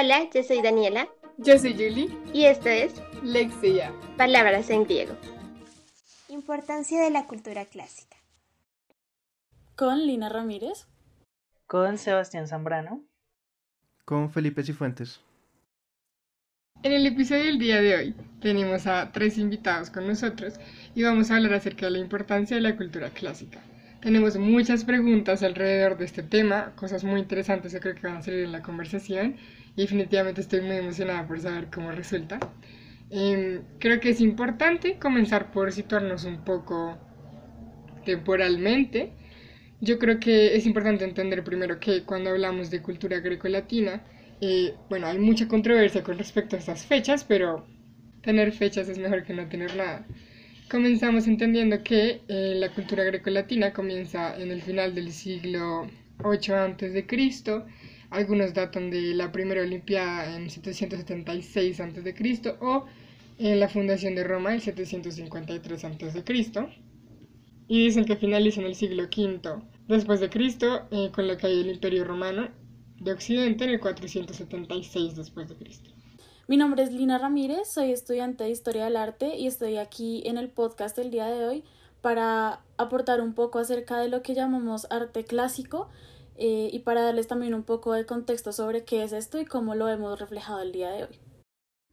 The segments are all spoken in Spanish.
Hola, yo soy Daniela. Yo soy Julie. Y esto es Lexia. Palabras en griego. Importancia de la cultura clásica. Con Lina Ramírez. Con Sebastián Zambrano. Con Felipe Cifuentes. En el episodio del día de hoy tenemos a tres invitados con nosotros y vamos a hablar acerca de la importancia de la cultura clásica. Tenemos muchas preguntas alrededor de este tema, cosas muy interesantes que creo que van a salir en la conversación y definitivamente estoy muy emocionada por saber cómo resulta. Em, creo que es importante comenzar por situarnos un poco temporalmente. Yo creo que es importante entender primero que cuando hablamos de cultura grecolatina, eh, bueno, hay mucha controversia con respecto a estas fechas, pero tener fechas es mejor que no tener nada. Comenzamos entendiendo que eh, la cultura grecolatina comienza en el final del siglo 8 a.C. Algunos datan de la primera Olimpiada en 776 a.C. o en la fundación de Roma en 753 a.C. Y dicen que finaliza en el siglo V después de Cristo eh, con la caída del Imperio Romano de Occidente en el 476 después de Cristo. Mi nombre es Lina Ramírez, soy estudiante de Historia del Arte y estoy aquí en el podcast del día de hoy para aportar un poco acerca de lo que llamamos arte clásico eh, y para darles también un poco de contexto sobre qué es esto y cómo lo hemos reflejado el día de hoy.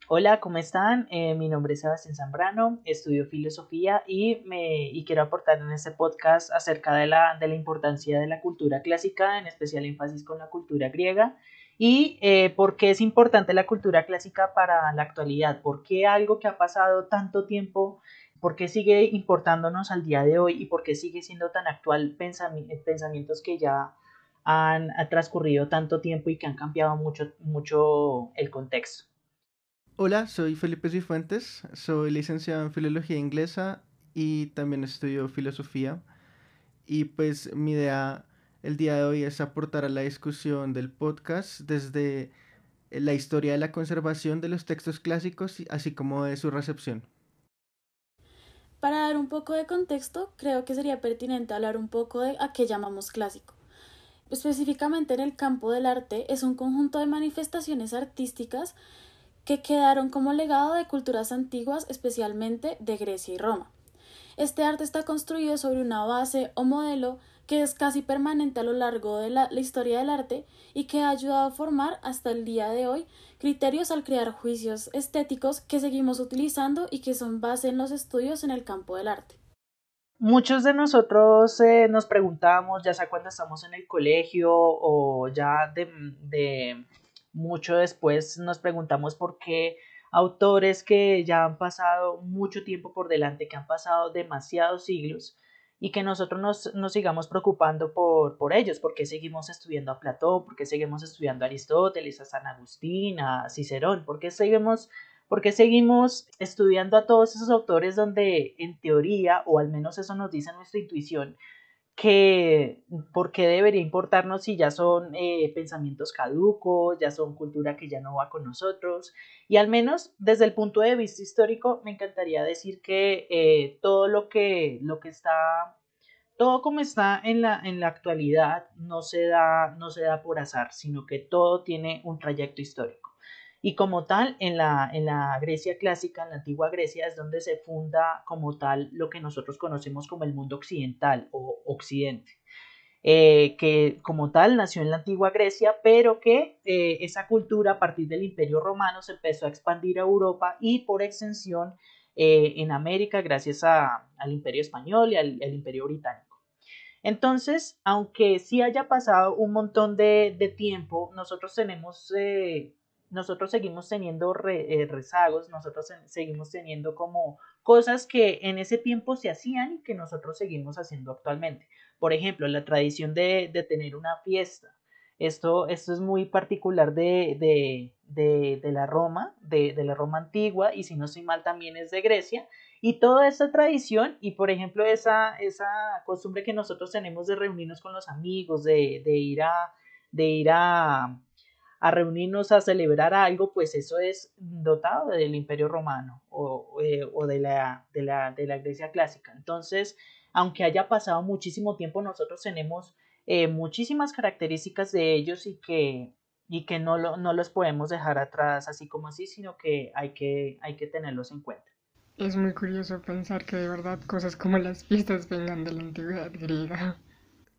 Hola, ¿cómo están? Eh, mi nombre es Sebastián Zambrano, estudio filosofía y, me, y quiero aportar en este podcast acerca de la, de la importancia de la cultura clásica, en especial énfasis con la cultura griega y eh, por qué es importante la cultura clásica para la actualidad, por qué algo que ha pasado tanto tiempo, por qué sigue importándonos al día de hoy y por qué sigue siendo tan actual pensamientos que ya han transcurrido tanto tiempo y que han cambiado mucho, mucho el contexto. Hola, soy Felipe Cifuentes, soy licenciado en Filología Inglesa y también estudio Filosofía. Y pues mi idea el día de hoy es aportar a la discusión del podcast desde la historia de la conservación de los textos clásicos, así como de su recepción. Para dar un poco de contexto, creo que sería pertinente hablar un poco de a qué llamamos clásico. Específicamente en el campo del arte es un conjunto de manifestaciones artísticas que quedaron como legado de culturas antiguas, especialmente de Grecia y Roma. Este arte está construido sobre una base o modelo que es casi permanente a lo largo de la, historia del arte y que ha ayudado a formar hasta el día de hoy criterios al crear juicios estéticos que seguimos utilizando y que son base en los estudios en el campo del arte. Muchos de nosotros eh, nos preguntamos, ya sea cuando estamos en el colegio o ya de, de mucho después, nos preguntamos por qué autores que ya han pasado mucho tiempo por delante, que han pasado demasiados siglos, y que nosotros nos, nos sigamos preocupando por, por ellos, porque seguimos estudiando a Platón, porque seguimos estudiando a Aristóteles, a San Agustín, a Cicerón, porque seguimos, porque seguimos estudiando a todos esos autores donde en teoría, o al menos eso nos dice nuestra intuición, que por qué debería importarnos si ya son eh, pensamientos caducos, ya son cultura que ya no va con nosotros. Y al menos desde el punto de vista histórico, me encantaría decir que eh, todo lo que, lo que está, todo como está en la, en la actualidad, no se, da, no se da por azar, sino que todo tiene un trayecto histórico. Y como tal, en la, en la Grecia clásica, en la antigua Grecia, es donde se funda como tal lo que nosotros conocemos como el mundo occidental o occidente. Eh, que como tal nació en la antigua Grecia, pero que eh, esa cultura a partir del imperio romano se empezó a expandir a Europa y por extensión eh, en América gracias al imperio español y al, imperio británico. Entonces, aunque sí haya pasado un montón de, de tiempo, nosotros tenemos nosotros seguimos teniendo eh, rezagos, nosotros seguimos teniendo como cosas que en ese tiempo se hacían y que nosotros seguimos haciendo actualmente. Por ejemplo, la tradición de, tener una fiesta. Esto, esto, es muy particular de, de, la Roma, de, la Roma antigua, y si no soy mal también es de Grecia. Y toda esa tradición, y por ejemplo esa, esa costumbre que nosotros tenemos de reunirnos con los amigos, de, ir a, de ir a, a reunirnos a celebrar algo, pues eso es dotado del Imperio Romano o, eh, de, la, de, la, de, la, Grecia clásica. Entonces, aunque haya pasado muchísimo tiempo, nosotros tenemos eh, muchísimas características de ellos y que, y que no, lo, no los podemos dejar atrás así como así, sino que hay que, hay que tenerlos en cuenta. Es muy curioso pensar que de verdad cosas como las fiestas vengan de la antigüedad griega.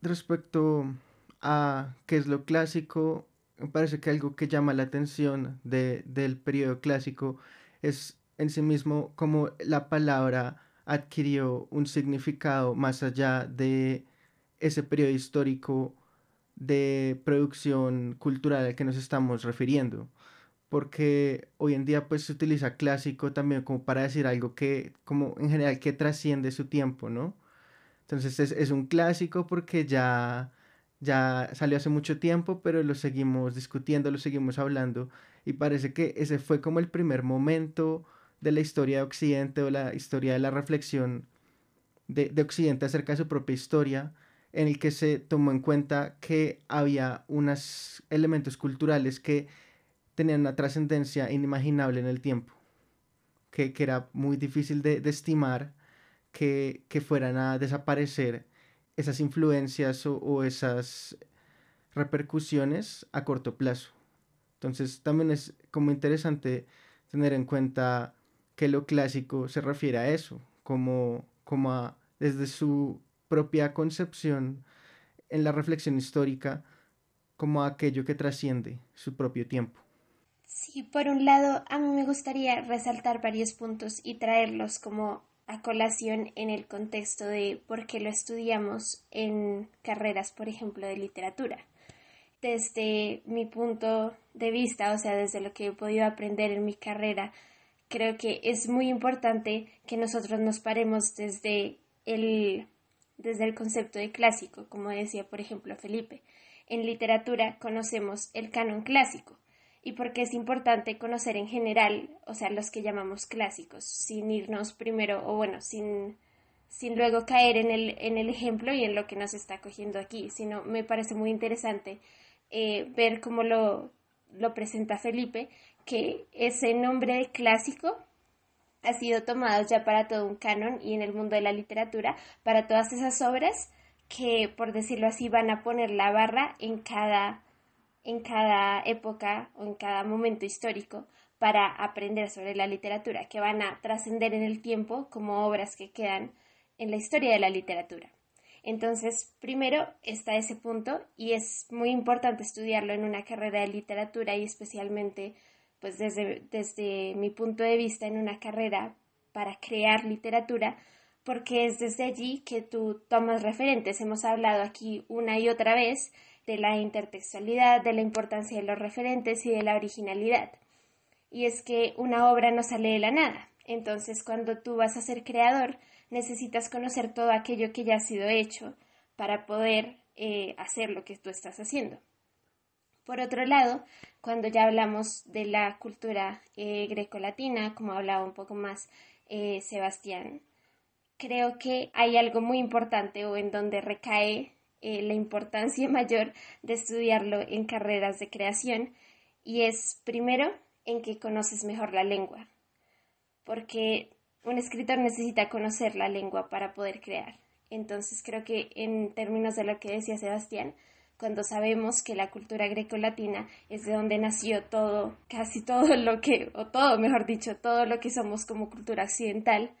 Respecto a qué es lo clásico, me parece que algo que llama la atención de, del periodo clásico es en sí mismo como la palabra adquirió un significado más allá de ese periodo histórico de producción cultural al que nos estamos refiriendo. Porque hoy en día pues se utiliza clásico también como para decir algo que, como en general, que trasciende su tiempo, ¿no? Entonces es, es un clásico porque ya, ya salió hace mucho tiempo, pero lo seguimos discutiendo, lo seguimos hablando y parece que ese fue como el primer momento de la historia de Occidente o la historia de la reflexión de, de Occidente acerca de su propia historia en el que se tomó en cuenta que había unos elementos culturales que tenían una trascendencia inimaginable en el tiempo, que, que era muy difícil de, de estimar que, que, fueran a desaparecer esas influencias o, esas repercusiones a corto plazo. Entonces también es como interesante tener en cuenta que lo clásico se refiere a eso, como, como a, desde su propia concepción en la reflexión histórica como aquello que trasciende su propio tiempo. Sí, por un lado, a mí me gustaría resaltar varios puntos y traerlos como a colación en el contexto de por qué lo estudiamos en carreras, por ejemplo, de literatura. Desde mi punto de vista, o sea, desde lo que he podido aprender en mi carrera, creo que es muy importante que nosotros nos paremos desde el desde el concepto de clásico, como decía por ejemplo Felipe. En literatura conocemos el canon clásico y porque es importante conocer en general, o sea, los que llamamos clásicos, sin irnos primero, o bueno, sin, sin luego caer en el, en el ejemplo y en lo que nos está cogiendo aquí, sino me parece muy interesante eh, ver cómo lo, lo presenta Felipe, que ese nombre clásico ha sido tomado ya para todo un canon y en el mundo de la literatura, para todas esas obras que, por decirlo así, van a poner la barra en cada, en cada época o en cada momento histórico para aprender sobre la literatura, que van a trascender en el tiempo como obras que quedan en la historia de la literatura. Entonces, primero está ese punto y es muy importante estudiarlo en una carrera de literatura y especialmente pues desde, desde mi punto de vista en una carrera para crear literatura, porque es desde allí que tú tomas referentes. Hemos hablado aquí una y otra vez de la intertextualidad, de la importancia de los referentes y de la originalidad. Y es que una obra no sale de la nada. Entonces, cuando tú vas a ser creador, necesitas conocer todo aquello que ya ha sido hecho para poder eh, hacer lo que tú estás haciendo. Por otro lado, cuando ya hablamos de la cultura eh, grecolatina, como hablaba un poco más eh, Sebastián, creo que hay algo muy importante o en donde recae eh, la importancia mayor de estudiarlo en carreras de creación y es primero en que conoces mejor la lengua, porque un escritor necesita conocer la lengua para poder crear. Entonces creo que en términos de lo que decía Sebastián, cuando sabemos que la cultura grecolatina es de donde nació todo, casi todo lo que, o todo, mejor dicho, todo lo que somos como cultura occidental,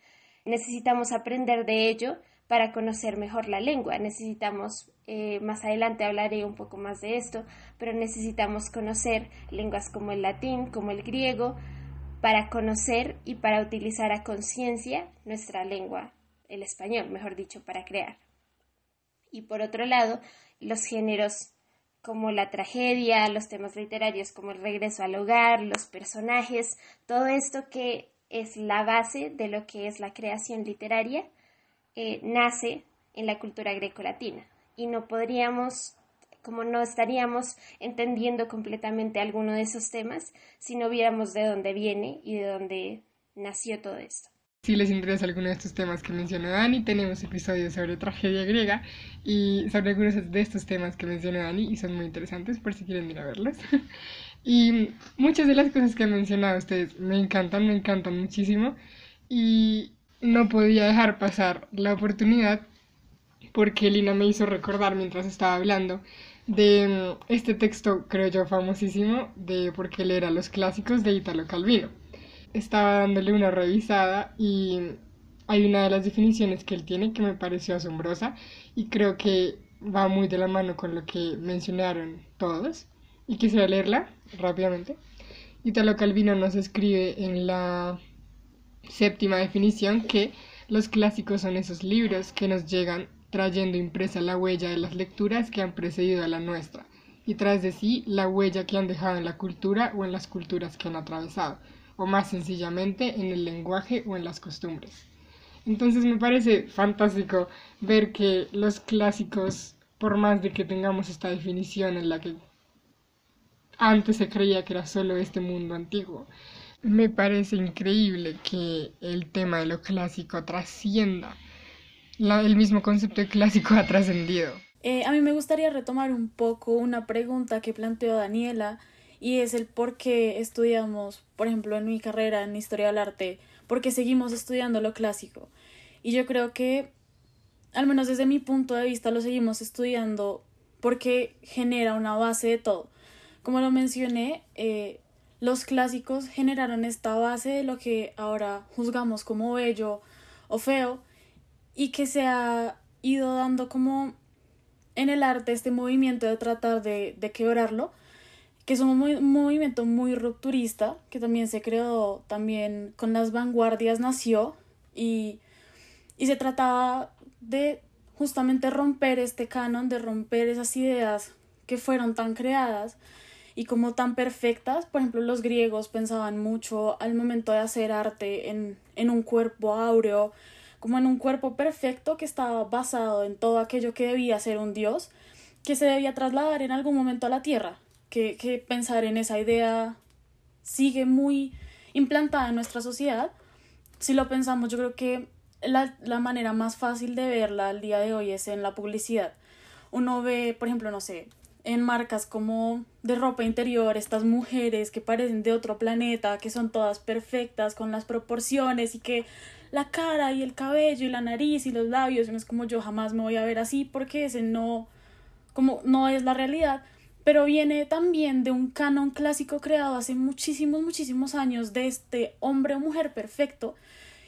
necesitamos aprender de ello para conocer mejor la lengua. Necesitamos, eh, más adelante hablaré un poco más de esto, pero necesitamos conocer lenguas como el latín, como el griego, para conocer y para utilizar a conciencia nuestra lengua, el español, mejor dicho, para crear. Y por otro lado, los géneros como la tragedia, los temas literarios como el regreso al hogar, los personajes, todo esto que es la base de lo que es la creación literaria, eh, nace en la cultura grecolatina y no podríamos, como no estaríamos entendiendo completamente alguno de esos temas si no viéramos de dónde viene y de dónde nació todo esto. Si les interesa alguno de estos temas que mencionó Dani, tenemos episodios sobre tragedia griega y sobre algunos de estos temas que mencionó Dani y son muy interesantes por si quieren ir a verlos. y muchas de las cosas que han mencionado ustedes me encantan, me encantan muchísimo y no podía dejar pasar la oportunidad porque Lina me hizo recordar mientras estaba hablando de mm, este texto, creo yo, famosísimo, de por qué leer a los clásicos de Italo Calvino. Estaba dándole una revisada y hay una de las definiciones que él tiene que me pareció asombrosa y creo que va muy de la mano con lo que mencionaron todos y quisiera leerla rápidamente. Italo Calvino nos escribe en la séptima definición que los clásicos son esos libros que nos llegan trayendo impresa la huella de las lecturas que han precedido a la nuestra, y tras de sí la huella que han dejado en la cultura o en las culturas que han atravesado, o más sencillamente en el lenguaje o en las costumbres. Entonces me parece fantástico ver que los clásicos, por más de que tengamos esta definición en la que antes se creía que era solo este mundo antiguo, me parece increíble que el tema de lo clásico trascienda el mismo concepto de clásico ha trascendido. Eh, a mí me gustaría retomar un poco una pregunta que planteó Daniela y es el por qué estudiamos, por ejemplo, en mi carrera en Historia del Arte, por qué seguimos estudiando lo clásico. Y yo creo que, al menos desde mi punto de vista, lo seguimos estudiando porque genera una base de todo. Como lo mencioné, eh, los clásicos generaron esta base de lo que ahora juzgamos como bello o feo y que se ha ido dando como en el arte este movimiento de tratar de, de quebrarlo, que es un, movimiento muy rupturista, que también se creó también con las vanguardias nació y, y se trataba de justamente romper este canon, de romper esas ideas que fueron tan creadas y como tan perfectas. Por ejemplo, los griegos pensaban mucho al momento de hacer arte en, en un cuerpo áureo, como en un cuerpo perfecto que estaba basado en todo aquello que debía ser un dios, que se debía trasladar en algún momento a la tierra, que, que pensar en esa idea sigue muy implantada en nuestra sociedad. Si lo pensamos, yo creo que la, la manera más fácil de verla al día de hoy es en la publicidad. Uno ve, por ejemplo, no sé, en marcas como de ropa interior, estas mujeres que parecen de otro planeta, que son todas perfectas con las proporciones y que la cara y el cabello y la nariz y los labios, no es como yo jamás me voy a ver así porque ese no, como no es la realidad, pero viene también de un canon clásico creado hace muchísimos, muchísimos años de este hombre o mujer perfecto.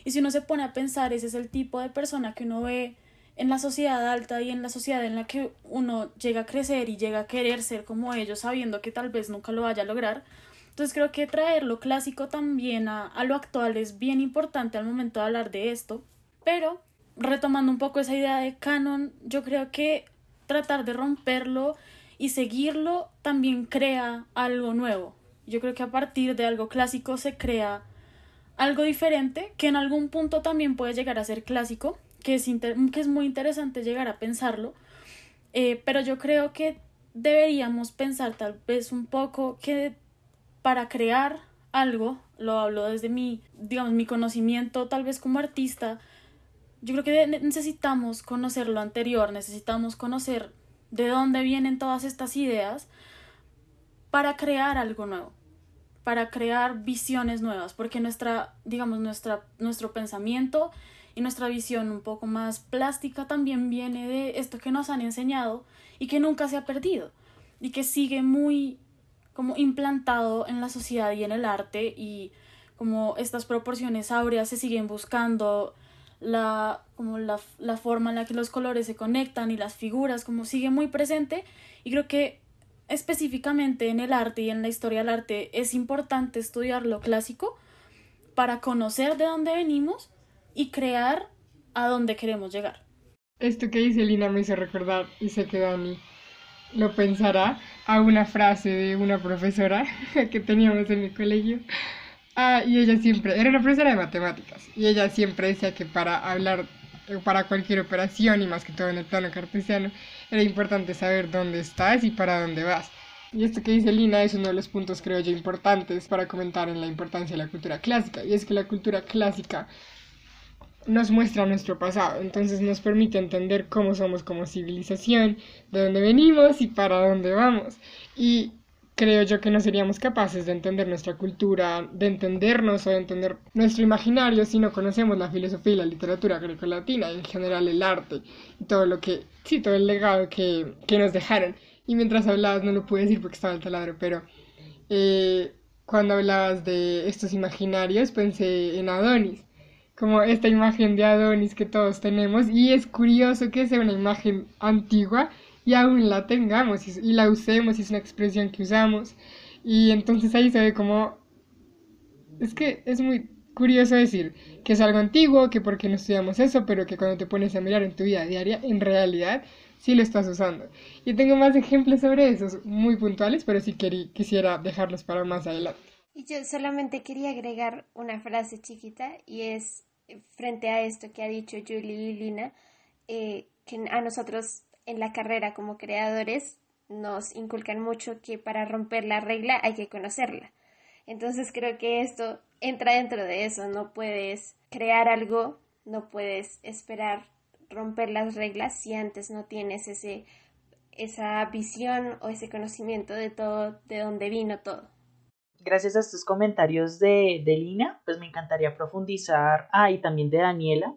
Y si uno se pone a pensar, ese es el tipo de persona que uno ve en la sociedad alta y en la sociedad en la que uno llega a crecer y llega a querer ser como ellos, sabiendo que tal vez nunca lo vaya a lograr, entonces creo que traer lo clásico también a, a lo actual es bien importante al momento de hablar de esto. Pero, retomando un poco esa idea de canon, yo creo que tratar de romperlo y seguirlo también crea algo nuevo. Yo creo que a partir de algo clásico se crea algo diferente que en algún punto también puede llegar a ser clásico, que es, que es muy interesante llegar a pensarlo, eh, pero yo creo que deberíamos pensar tal vez un poco que para crear algo, lo hablo desde mi, digamos, mi conocimiento tal vez como artista, yo creo que necesitamos conocer lo anterior, necesitamos conocer de dónde vienen todas estas ideas para crear algo nuevo, para crear visiones nuevas, porque nuestra, digamos, nuestra, nuestro pensamiento y nuestra visión un poco más plástica también viene de esto que nos han enseñado y que nunca se ha perdido y que sigue muy como implantado en la sociedad y en el arte y como estas proporciones áureas se siguen buscando, la, como la, la forma en la que los colores se conectan y las figuras como sigue muy presente y creo que específicamente en el arte y en la historia del arte es importante estudiar lo clásico para conocer de dónde venimos y crear a dónde queremos llegar. Esto que dice Lina me hizo recordar y se quedó a mí lo pensará a una frase de una profesora que teníamos en mi colegio. Ah, y ella siempre, era una profesora de matemáticas, y ella siempre decía que para hablar, para cualquier operación, y más que todo en el plano cartesiano, era importante saber dónde estás y para dónde vas. Y esto que dice Lina es uno de los puntos, creo yo, importantes para comentar en la importancia de la cultura clásica, y es que la cultura clásica nos muestra nuestro pasado, entonces nos permite entender cómo somos como civilización, de dónde venimos y para dónde vamos. Y creo yo que no seríamos capaces de entender nuestra cultura, de entendernos o de entender nuestro imaginario si no conocemos la filosofía y la literatura grecolatina y en general el arte y todo lo que, sí, todo el legado que, que nos dejaron. y mientras hablabas no lo pude decir porque estaba el taladro, pero eh, cuando hablabas de estos imaginarios pensé en Adonis, como esta imagen de Adonis que todos tenemos y es curioso que sea una imagen antigua y aún la tengamos y, la usemos y es una expresión que usamos y entonces ahí se ve como es que es muy curioso decir que es algo antiguo, que porque no estudiamos eso, pero que cuando te pones a mirar en tu vida diaria, en realidad sí lo estás usando. Y tengo más ejemplos sobre esos, muy puntuales, pero sí quisiera dejarlos para más adelante. Y yo solamente quería agregar una frase chiquita y es frente a esto que ha dicho Julie y Lina, eh, que a nosotros en la carrera como creadores nos inculcan mucho que para romper la regla hay que conocerla. Entonces creo que esto entra dentro de eso, no puedes crear algo, no puedes esperar romper las reglas si antes no tienes ese esa visión o ese conocimiento de todo, de dónde vino todo. Gracias a estos comentarios de, de Lina, pues me encantaría profundizar, ah, y también de Daniela,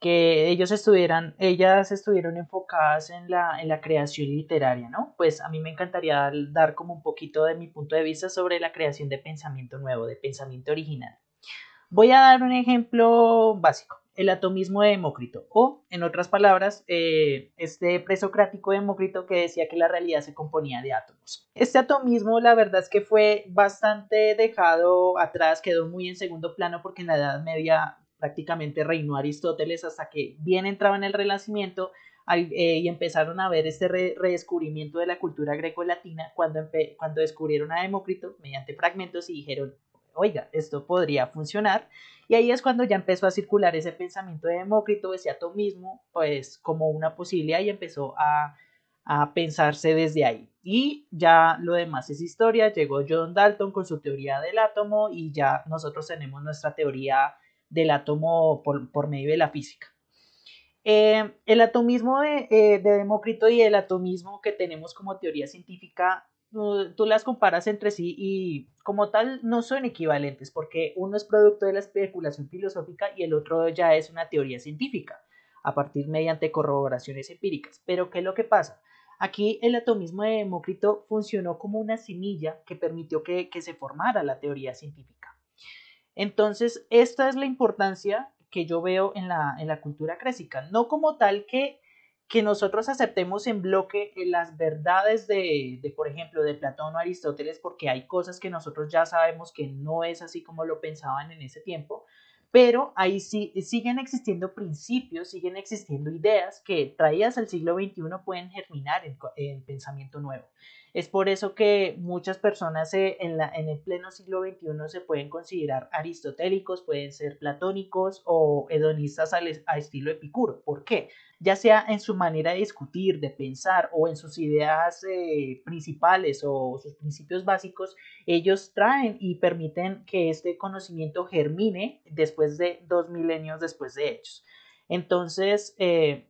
que ellos estuvieran, ellas estuvieron enfocadas en la, en la creación literaria, ¿no? Pues a mí me encantaría dar como un poquito de mi punto de vista sobre la creación de pensamiento nuevo, de pensamiento original. Voy a dar un ejemplo básico, el atomismo de Demócrito, o en otras palabras, eh, este presocrático Demócrito que decía que la realidad se componía de átomos. Este atomismo, la verdad es que fue bastante dejado atrás, quedó muy en segundo plano porque en la Edad Media prácticamente reinó Aristóteles hasta que bien entraba en el Renacimiento eh, y empezaron a ver este redescubrimiento de la cultura greco-latina cuando, cuando descubrieron a Demócrito mediante fragmentos y dijeron, oiga, esto podría funcionar. Y ahí es cuando ya empezó a circular ese pensamiento de Demócrito, ese atomismo, pues como una posibilidad y empezó a, a pensarse desde ahí. Y ya lo demás es historia, llegó John Dalton con su teoría del átomo y ya nosotros tenemos nuestra teoría del átomo por, medio de la física. Eh, el atomismo de, eh, de, Demócrito y el atomismo que tenemos como teoría científica, tú, las comparas entre sí y como tal no son equivalentes porque uno es producto de la especulación filosófica y el otro ya es una teoría científica a partir mediante corroboraciones empíricas. Pero ¿qué es lo que pasa? Aquí el atomismo de Demócrito funcionó como una semilla que permitió que se formara la teoría científica. Entonces, esta es la importancia que yo veo en la, en la cultura clásica, no como tal que, que nosotros aceptemos en bloque las verdades de, de, por ejemplo, de Platón o Aristóteles, porque hay cosas que nosotros ya sabemos que no es así como lo pensaban en ese tiempo, pero ahí sí siguen existiendo principios, siguen existiendo ideas que traídas al siglo XXI pueden germinar en, en pensamiento nuevo. Es por eso que muchas personas en, la, en el pleno siglo XXI se pueden considerar aristotélicos, pueden ser platónicos o hedonistas al, a estilo epicuro. ¿Por qué? Ya sea en su manera de discutir, de pensar o en sus ideas eh, principales o sus principios básicos, ellos traen y permiten que este conocimiento germine después de dos milenios después de hechos. Entonces, eh,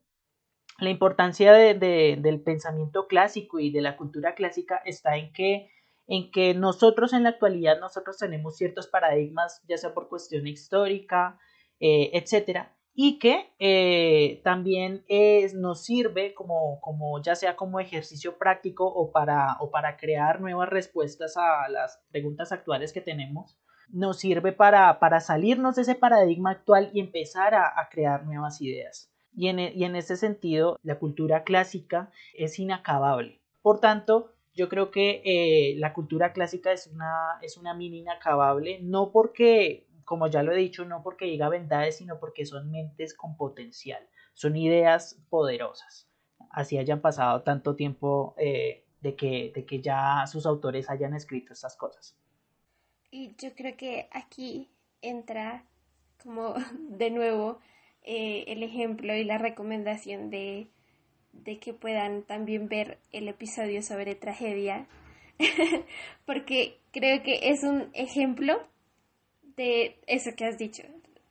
la importancia del pensamiento clásico y de la cultura clásica está en que, en que nosotros en la actualidad nosotros tenemos ciertos paradigmas, ya sea por cuestión histórica, eh, etcétera, y que eh, también nos sirve como, como, ya sea como ejercicio práctico o para, o para crear nuevas respuestas a las preguntas actuales que tenemos, nos sirve para, para salirnos de ese paradigma actual y empezar a crear nuevas ideas. Y en, e, en ese sentido, la cultura clásica es inacabable. Por tanto, yo creo que eh, la cultura clásica es una, es una mina inacabable, no porque, como ya lo he dicho, no porque diga verdades, sino porque son mentes con potencial, son ideas poderosas. Así hayan pasado tanto tiempo eh, de, que, de que ya sus autores hayan escrito estas cosas. Y yo creo que aquí entra como de nuevo eh, el ejemplo y la recomendación de, de que puedan también ver el episodio sobre tragedia, porque creo que es un ejemplo de eso que has dicho,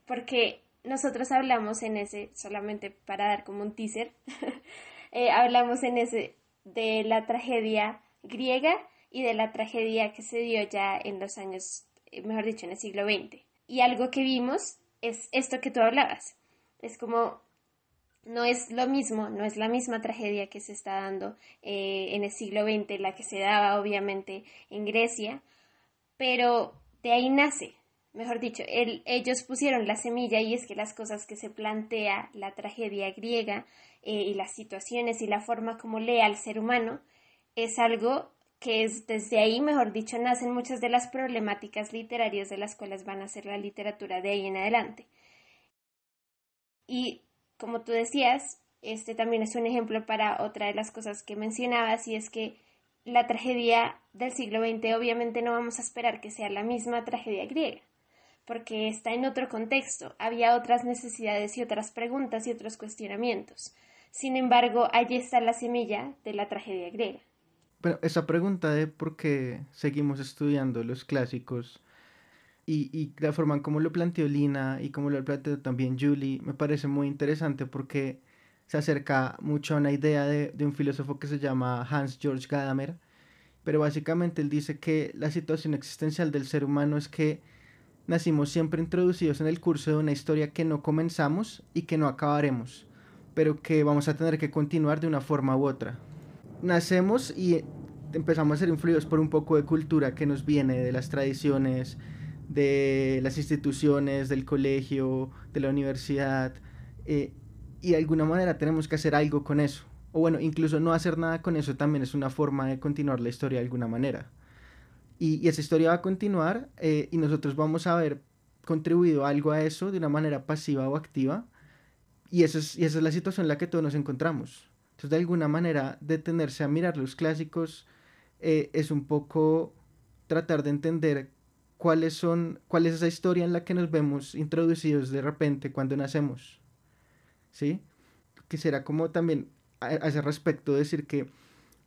porque nosotros hablamos en ese, solamente para dar como un teaser, eh, hablamos en ese de la tragedia griega y de la tragedia que se dio ya en los años, eh, mejor dicho, en el siglo XX. Y algo que vimos es esto que tú hablabas, es como no es lo mismo, no es la misma tragedia que se está dando eh, en el siglo XX, la que se daba obviamente en Grecia, pero de ahí nace, mejor dicho, ellos pusieron la semilla y es que las cosas que se plantea la tragedia griega eh, y las situaciones y la forma como lee al ser humano es algo que es desde ahí, mejor dicho, nacen muchas de las problemáticas literarias de las cuales van a ser la literatura de ahí en adelante. Y como tú decías, este también es un ejemplo para otra de las cosas que mencionabas y es que la tragedia del siglo XX obviamente no vamos a esperar que sea la misma tragedia griega, porque está en otro contexto, había otras necesidades y otras preguntas y otros cuestionamientos. Sin embargo, allí está la semilla de la tragedia griega. Bueno, esa pregunta de por qué seguimos estudiando los clásicos y, y la forma en cómo lo planteó Lina y cómo lo planteó también Julie me parece muy interesante porque se acerca mucho a una idea de, de un filósofo que se llama Hans Georg Gadamer, pero básicamente él dice que la situación existencial del ser humano es que nacimos siempre introducidos en el curso de una historia que no comenzamos y que no acabaremos, pero que vamos a tener que continuar de una forma u otra. Nacemos y empezamos a ser influidos por un poco de cultura que nos viene de las tradiciones, de las instituciones, del colegio, de la universidad, eh, y de alguna manera tenemos que hacer algo con eso. O bueno, incluso no hacer nada con eso también es una forma de continuar la historia de alguna manera. Y, esa historia va a continuar eh, y nosotros vamos a haber contribuido algo a eso de una manera pasiva o activa. Y, eso es, y esa es la situación en la que todos nos encontramos. Entonces, de alguna manera, detenerse a mirar los clásicos eh, es un poco tratar de entender cuáles son, cuál es esa historia en la que nos vemos introducidos de repente cuando nacemos. ¿Sí? Quisiera como también a, ese respecto decir que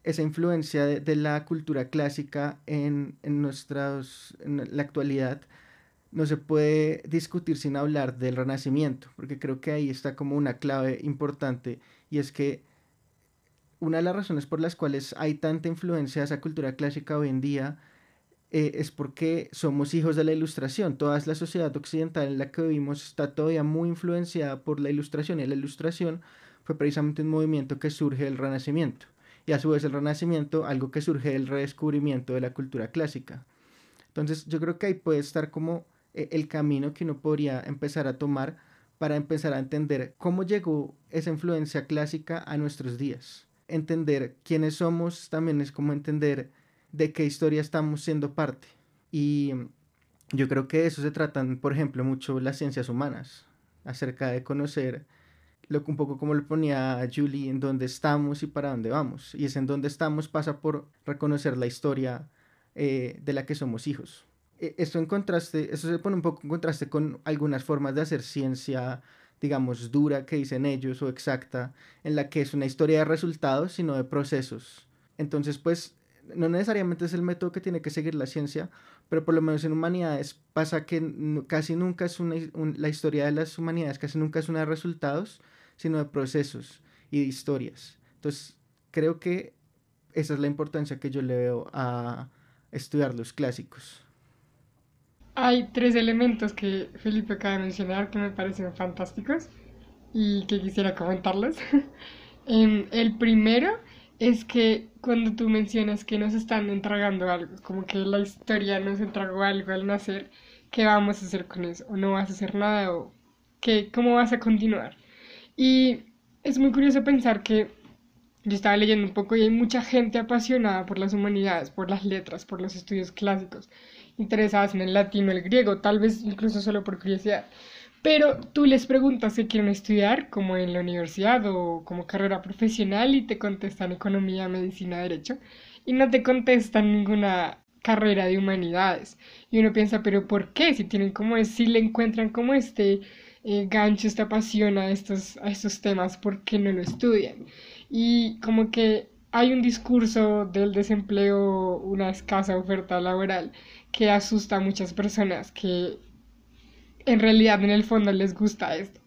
esa influencia de, la cultura clásica en, en, nuestras, en la actualidad no se puede discutir sin hablar del renacimiento, porque creo que ahí está como una clave importante y es que una de las razones por las cuales hay tanta influencia de esa cultura clásica hoy en día eh, es porque somos hijos de la ilustración. Toda la sociedad occidental en la que vivimos está todavía muy influenciada por la ilustración y la ilustración fue precisamente un movimiento que surge del Renacimiento y a su vez el Renacimiento algo que surge del redescubrimiento de la cultura clásica. Entonces yo creo que ahí puede estar como eh, el camino que uno podría empezar a tomar para empezar a entender cómo llegó esa influencia clásica a nuestros días entender quiénes somos también es como entender de qué historia estamos siendo parte. Y yo creo que eso se tratan, por ejemplo, mucho las ciencias humanas, acerca de conocer lo, un poco como lo ponía Julie, en dónde estamos y para dónde vamos. Y es en dónde estamos pasa por reconocer la historia eh, de la que somos hijos. E, esto en contraste, eso se pone un poco en contraste con algunas formas de hacer ciencia digamos, dura que dicen ellos o exacta, en la que es una historia de resultados, sino de procesos. Entonces, pues, no necesariamente es el método que tiene que seguir la ciencia, pero por lo menos en humanidades pasa que casi nunca es una, la historia de las humanidades, casi nunca es una de resultados, sino de procesos y de historias. Entonces, creo que esa es la importancia que yo le veo a estudiar los clásicos. Hay tres elementos que Felipe acaba de mencionar que me parecen fantásticos y que quisiera comentarles. El primero es que cuando tú mencionas que nos están entregando algo, como que la historia nos entregó algo al nacer, ¿qué vamos a hacer con eso? ¿O no vas a hacer nada? ¿O qué, cómo vas a continuar? Y es muy curioso pensar que yo estaba leyendo un poco y hay mucha gente apasionada por las humanidades, por las letras, por los estudios clásicos interesadas en el latino, el griego, tal vez incluso solo por curiosidad. Pero tú les preguntas qué quieren estudiar, como en la universidad o como carrera profesional, y te contestan economía, medicina, derecho, y no te contestan ninguna carrera de humanidades. Y uno piensa, pero ¿por qué? Si tienen como si le encuentran como este eh, gancho, esta pasión a estos, a estos temas, ¿por qué no lo estudian? Y como que hay un discurso del desempleo, una escasa oferta laboral que asusta a muchas personas que en realidad en el fondo les gusta esto.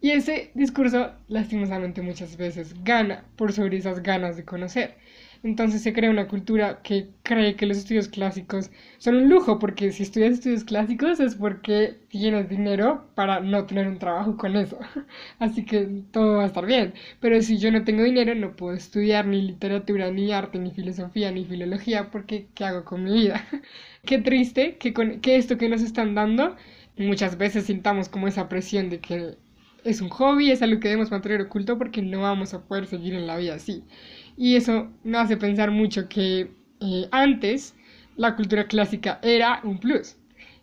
Y ese discurso lastimosamente muchas veces gana por sobre esas ganas de conocer. Entonces se crea una cultura que cree que los estudios clásicos son un lujo, porque si estudias estudios clásicos es porque tienes dinero para no tener un trabajo con eso. Así que todo va a estar bien. Pero si yo no tengo dinero, no puedo estudiar ni literatura, ni arte, ni filosofía, ni filología, porque ¿qué hago con mi vida? Qué triste que, con, que esto que nos están dando, muchas veces sintamos como esa presión de que es un hobby, es algo que debemos mantener oculto porque no vamos a poder seguir en la vida así. Y eso me hace pensar mucho que eh, antes la cultura clásica era un plus.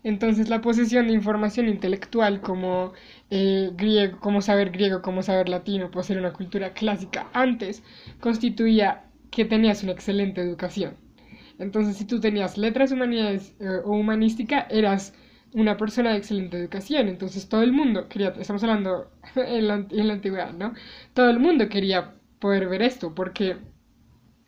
Entonces la posesión de información intelectual como, eh, griego, como saber griego, como saber latino, poseer una cultura clásica antes constituía que tenías una excelente educación. Entonces si tú tenías letras humanidades eh, o humanística, eras una persona de excelente educación, entonces todo el mundo quería, estamos hablando en la, en la antigüedad, ¿no? Todo el mundo quería poder ver esto, porque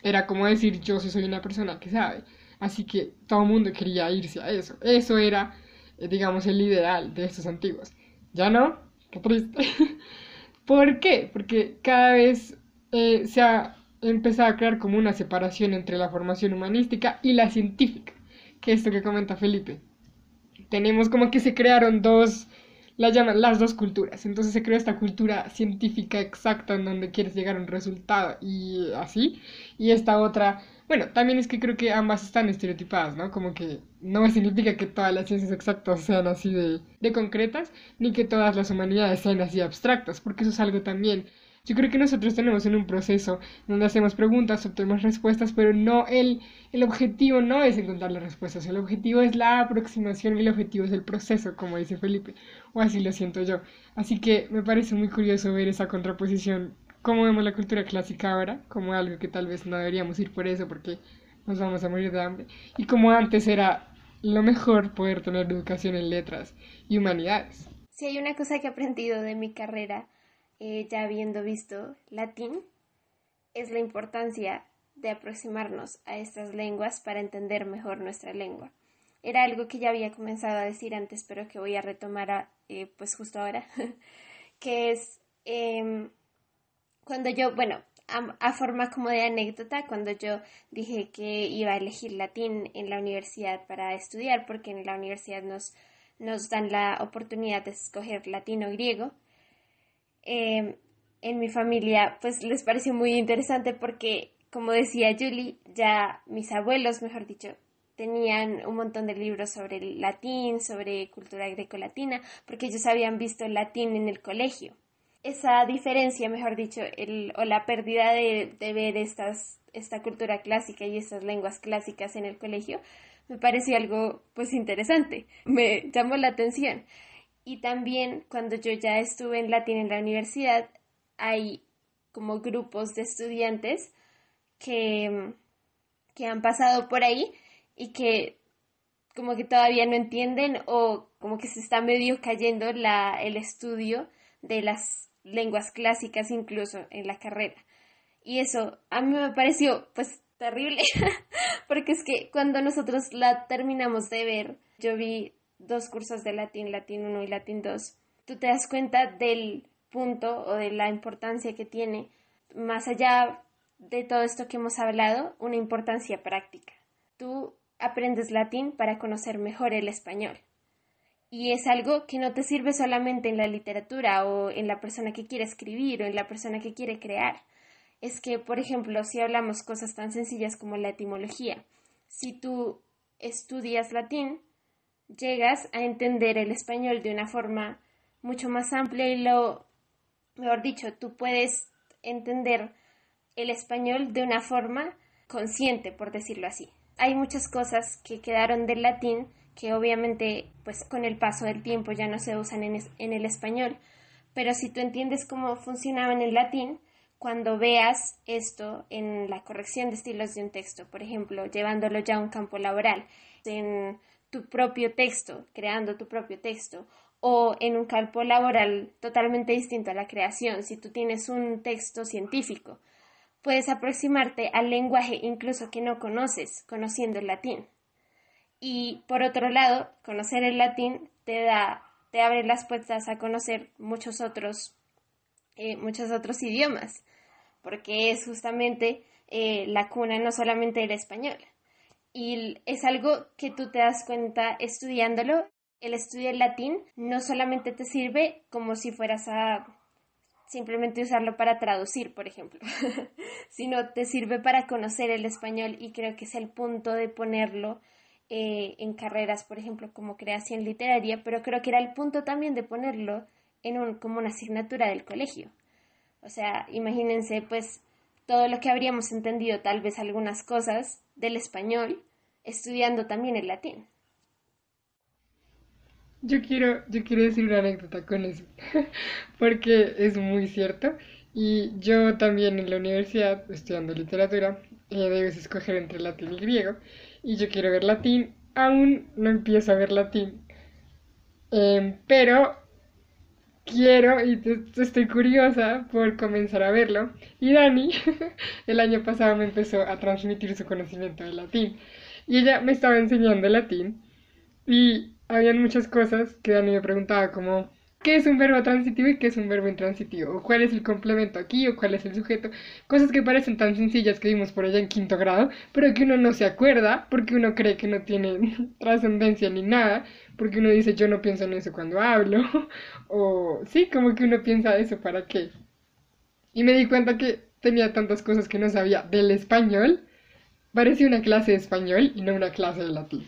era como decir yo soy una persona que sabe, así que todo el mundo quería irse a eso, eso era, eh, digamos, el ideal de estos antiguos. Ya no, qué triste. ¿Por qué? Porque cada vez eh, se ha empezado a crear como una separación entre la formación humanística y la científica, que es esto que comenta Felipe tenemos como que se crearon dos, la llaman las dos culturas. Entonces se creó esta cultura científica exacta en donde quieres llegar a un resultado y así. Y esta otra, bueno, también es que creo que ambas están estereotipadas, ¿no? Como que no significa que todas las ciencias exactas sean así de, de concretas, ni que todas las humanidades sean así abstractas, porque eso es algo también yo creo que nosotros tenemos en un proceso donde hacemos preguntas, obtenemos respuestas, pero no el, el objetivo no es encontrar las respuestas, el objetivo es la aproximación y el objetivo es el proceso, como dice Felipe, o así lo siento yo. Así que me parece muy curioso ver esa contraposición, cómo vemos la cultura clásica ahora, como algo que tal vez no deberíamos ir por eso porque nos vamos a morir de hambre, y como antes era lo mejor poder tener educación en letras y humanidades. Si hay una cosa que he aprendido de mi carrera, eh, ya habiendo visto latín, es la importancia de aproximarnos a estas lenguas para entender mejor nuestra lengua. Era algo que ya había comenzado a decir antes, pero que voy a retomar eh, pues justo ahora, que es em, cuando yo, bueno, a, forma como de anécdota, cuando yo dije que iba a elegir latín en la universidad para estudiar, porque en la universidad nos, nos dan la oportunidad de escoger latín o griego, Em, en mi familia pues les pareció muy interesante porque, como decía Julie, ya mis abuelos, mejor dicho, tenían un montón de libros sobre el latín, sobre cultura grecolatina, porque ellos habían visto el latín en el colegio. Esa diferencia, mejor dicho, el, o la pérdida de, de ver estas, esta cultura clásica y estas lenguas clásicas en el colegio, me pareció algo pues interesante, me llamó la atención. Y también cuando yo ya estuve en latín en la universidad, hay como grupos de estudiantes que, que han pasado por ahí y que como que todavía no entienden o como que se está medio cayendo la, el estudio de las lenguas clásicas incluso en la carrera. Y eso a mí me pareció pues terrible, porque es que cuando nosotros la terminamos de ver, yo vi dos cursos de latín, latín 1 y latín 2, tú te das cuenta del punto o de la importancia que tiene, más allá de todo esto que hemos hablado, una importancia práctica. Tú aprendes latín para conocer mejor el español. Y es algo que no te sirve solamente en la literatura o en la persona que quiere escribir o en la persona que quiere crear. Es que, por ejemplo, si hablamos cosas tan sencillas como la etimología, si tú estudias latín, llegas a entender el español de una forma mucho más amplia y lo, mejor dicho, tú puedes entender el español de una forma consciente, por decirlo así. Hay muchas cosas que quedaron del latín que obviamente pues con el paso del tiempo ya no se usan en, en el español, pero si tú entiendes cómo funcionaba en el latín, cuando veas esto en la corrección de estilos de un texto, por ejemplo, llevándolo ya a un campo laboral, en tu propio texto, creando tu propio texto, o en un campo laboral totalmente distinto a la creación, si tú tienes un texto científico, puedes aproximarte al lenguaje incluso que no conoces, conociendo el latín. Y por otro lado, conocer el latín te da, te abre las puertas a conocer muchos otros, eh, muchos otros idiomas, porque es justamente eh, la cuna no solamente era español. Y es algo que tú te das cuenta estudiándolo. El estudio del latín no solamente te sirve como si fueras a simplemente usarlo para traducir, por ejemplo, sino te sirve para conocer el español y creo que es el punto de ponerlo eh, en carreras, por ejemplo, como creación literaria, pero creo que era el punto también de ponerlo en un, como una asignatura del colegio. O sea, imagínense pues todo lo que habríamos entendido, tal vez algunas cosas del español, estudiando también el latín. Yo quiero, yo quiero decir una anécdota con eso, porque es muy cierto. Y yo también en la universidad, estudiando literatura, eh, debes escoger entre latín y griego. Y yo quiero ver latín, aún no empiezo a ver latín. Em, pero quiero y estoy curiosa por comenzar a verlo. Y Dani el año pasado me empezó a transmitir su conocimiento de latín. Y ella me estaba enseñando latín. Y habían muchas cosas que Dani me preguntaba como qué es un verbo transitivo y qué es un verbo intransitivo, o cuál es el complemento aquí, o cuál es el sujeto, cosas que parecen tan sencillas que vimos por allá en quinto grado, pero que uno no se acuerda porque uno cree que no tiene trascendencia ni nada, porque uno dice yo no pienso en eso cuando hablo, o sí, como que uno piensa eso para qué. Y me di cuenta que tenía tantas cosas que no sabía del español, parecía una clase de español y no una clase de latín.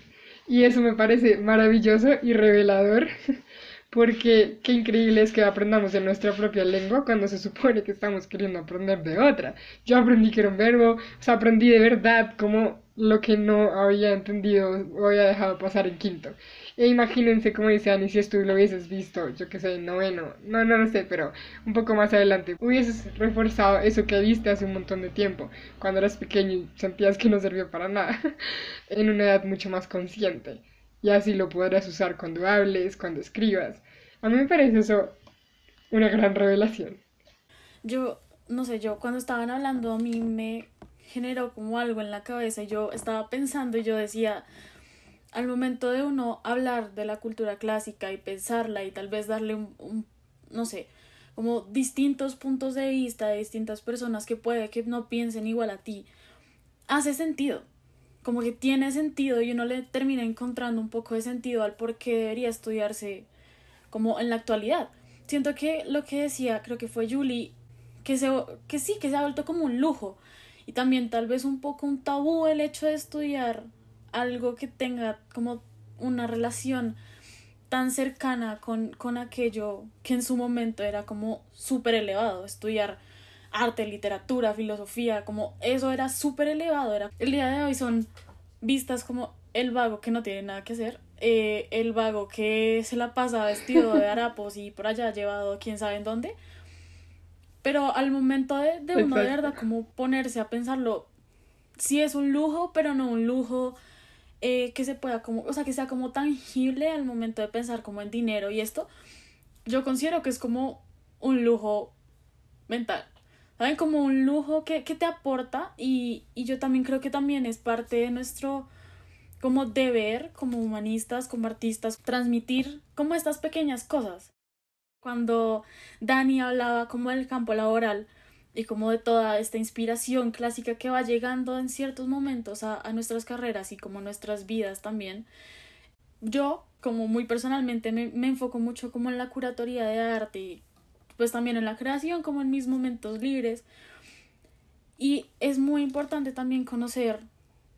Y eso me parece maravilloso y revelador, porque qué increíble es que aprendamos en nuestra propia lengua cuando se supone que estamos queriendo aprender de otra. Yo aprendí que era un verbo, o sea, aprendí de verdad como lo que no había entendido o había dejado pasar en quinto. E imagínense, como dice Ani, si esto lo hubieses visto, yo que sé, noveno, no, no lo sé, pero un poco más adelante, hubieses reforzado eso que viste hace un montón de tiempo, cuando eras pequeño y sentías que no sirvió para nada, en una edad mucho más consciente. Y así lo podrás usar cuando hables, cuando escribas. A mí me parece eso una gran revelación. Yo, no sé, yo cuando estaban hablando a mí me generó como algo en la cabeza y yo estaba pensando y yo decía, al momento de uno hablar de la cultura clásica y pensarla y tal vez darle un, no sé, como distintos puntos de vista de distintas personas que puede que no piensen igual a ti, hace sentido. Como que tiene sentido y uno le termina encontrando un poco de sentido al por qué debería estudiarse como en la actualidad. Siento que lo que decía, creo que fue Julie, que, se, que sí, que se ha vuelto como un lujo y también tal vez un poco un tabú el hecho de estudiar algo que tenga como una relación tan cercana con, con aquello que en su momento era como súper elevado, estudiar arte, literatura, filosofía, como eso era súper elevado, era el día de hoy son vistas como el vago que no tiene nada que hacer, eh, el vago que se la pasa vestido de harapos y por allá llevado quién sabe en dónde, pero al momento de, de uno de verdad como ponerse a pensarlo, sí es un lujo, pero no un lujo eh, que se pueda como, o sea, que sea como tangible al momento de pensar como en dinero y esto, yo considero que es como un lujo mental, ¿saben? Como un lujo que, que te aporta y, y yo también creo que también es parte de nuestro como deber como humanistas, como artistas, transmitir como estas pequeñas cosas. Cuando Dani hablaba como del campo laboral, y como de toda esta inspiración clásica que va llegando en ciertos momentos a, a nuestras carreras y como nuestras vidas también. Yo, como muy personalmente, me, me enfoco mucho como en la curatoría de arte pues también en la creación, como en mis momentos libres. Y es muy importante también conocer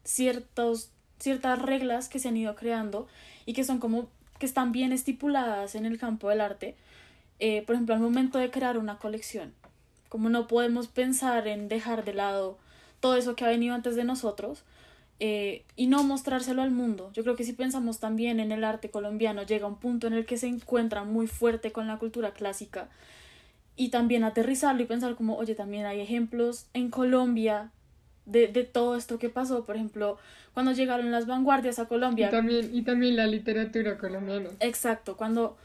ciertos, ciertas reglas que se han ido creando y que son como que están bien estipuladas en el campo del arte. Eh, por ejemplo, al momento de crear una colección como no podemos pensar en dejar de lado todo eso que ha venido antes de nosotros eh, y no mostrárselo al mundo. Yo creo que si pensamos también en el arte colombiano, llega un punto en el que se encuentra muy fuerte con la cultura clásica y también aterrizarlo y pensar como, oye, también hay ejemplos en Colombia de, de todo esto que pasó, por ejemplo, cuando llegaron las vanguardias a Colombia. Y también, y también la literatura colombiana. Exacto, cuando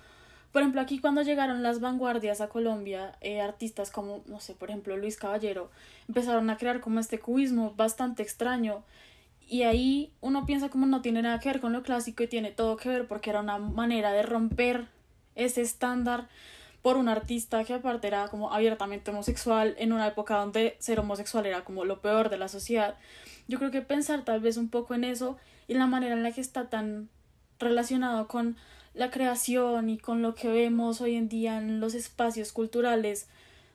por ejemplo, aquí cuando llegaron las vanguardias a Colombia, eh, artistas como, no sé, por ejemplo, Luis Caballero, empezaron a crear como este cubismo bastante extraño. Y ahí uno piensa como no tiene nada que ver con lo clásico y tiene todo que ver porque era una manera de romper ese estándar por un artista que aparte era como abiertamente homosexual en una época donde ser homosexual era como lo peor de la sociedad. Yo creo que pensar tal vez un poco en eso y la manera en la que está tan relacionado con la creación y con lo que vemos hoy en día en los espacios culturales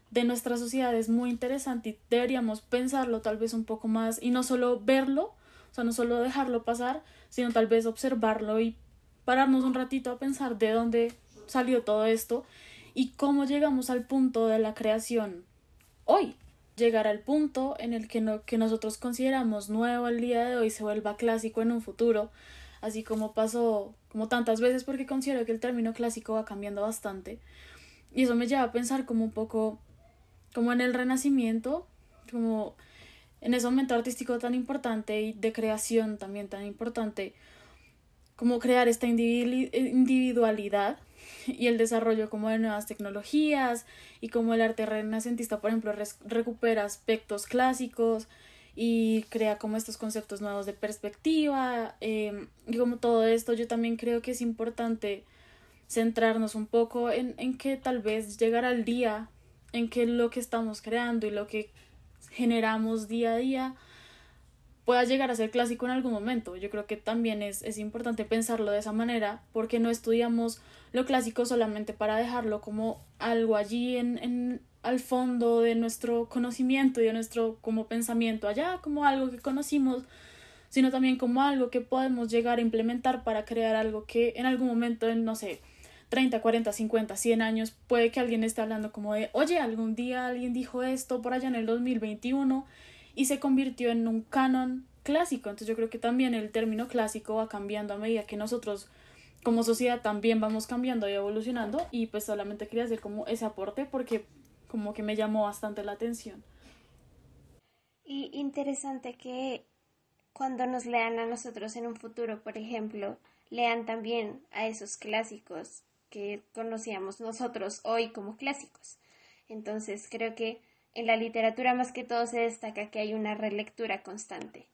de nuestra sociedad es muy interesante y deberíamos pensarlo tal vez un poco más y no solo verlo, o sea, no solo dejarlo pasar, sino tal vez observarlo y pararnos un ratito a pensar de dónde salió todo esto y cómo llegamos al punto de la creación hoy. Llegar al punto en el que, no, que nosotros consideramos nuevo el día de hoy se vuelva clásico en un futuro, así como pasó como tantas veces porque considero que el término clásico va cambiando bastante. Y eso me lleva a pensar como un poco como en el renacimiento, como en ese momento artístico tan importante y de creación también tan importante, como crear esta individualidad y el desarrollo como de nuevas tecnologías y como el arte renacentista, por ejemplo, recupera aspectos clásicos y crea como estos conceptos nuevos de perspectiva em, y como todo esto yo también creo que es importante centrarnos un poco en, en que tal vez llegará el día en que lo que estamos creando y lo que generamos día a día pueda llegar a ser clásico en algún momento. Yo creo que también es, es importante pensarlo de esa manera porque no estudiamos lo clásico solamente para dejarlo como algo allí en, en al fondo de nuestro conocimiento y de nuestro como pensamiento allá, como algo que conocimos, sino también como algo que podemos llegar a implementar para crear algo que en algún momento, en no sé, 30, 40, 50, 100 años, puede que alguien esté hablando como de, oye, algún día alguien dijo esto por allá en el 2021 y se convirtió en un canon clásico. Entonces yo creo que también el término clásico va cambiando a medida que nosotros como sociedad también vamos cambiando y evolucionando y pues solamente quería hacer como ese aporte porque como que me llamó bastante la atención. Y interesante que cuando nos lean a nosotros en un futuro, por ejemplo, lean también a esos clásicos que conocíamos nosotros hoy como clásicos. Entonces creo que en la literatura más que todo se destaca que hay una relectura constante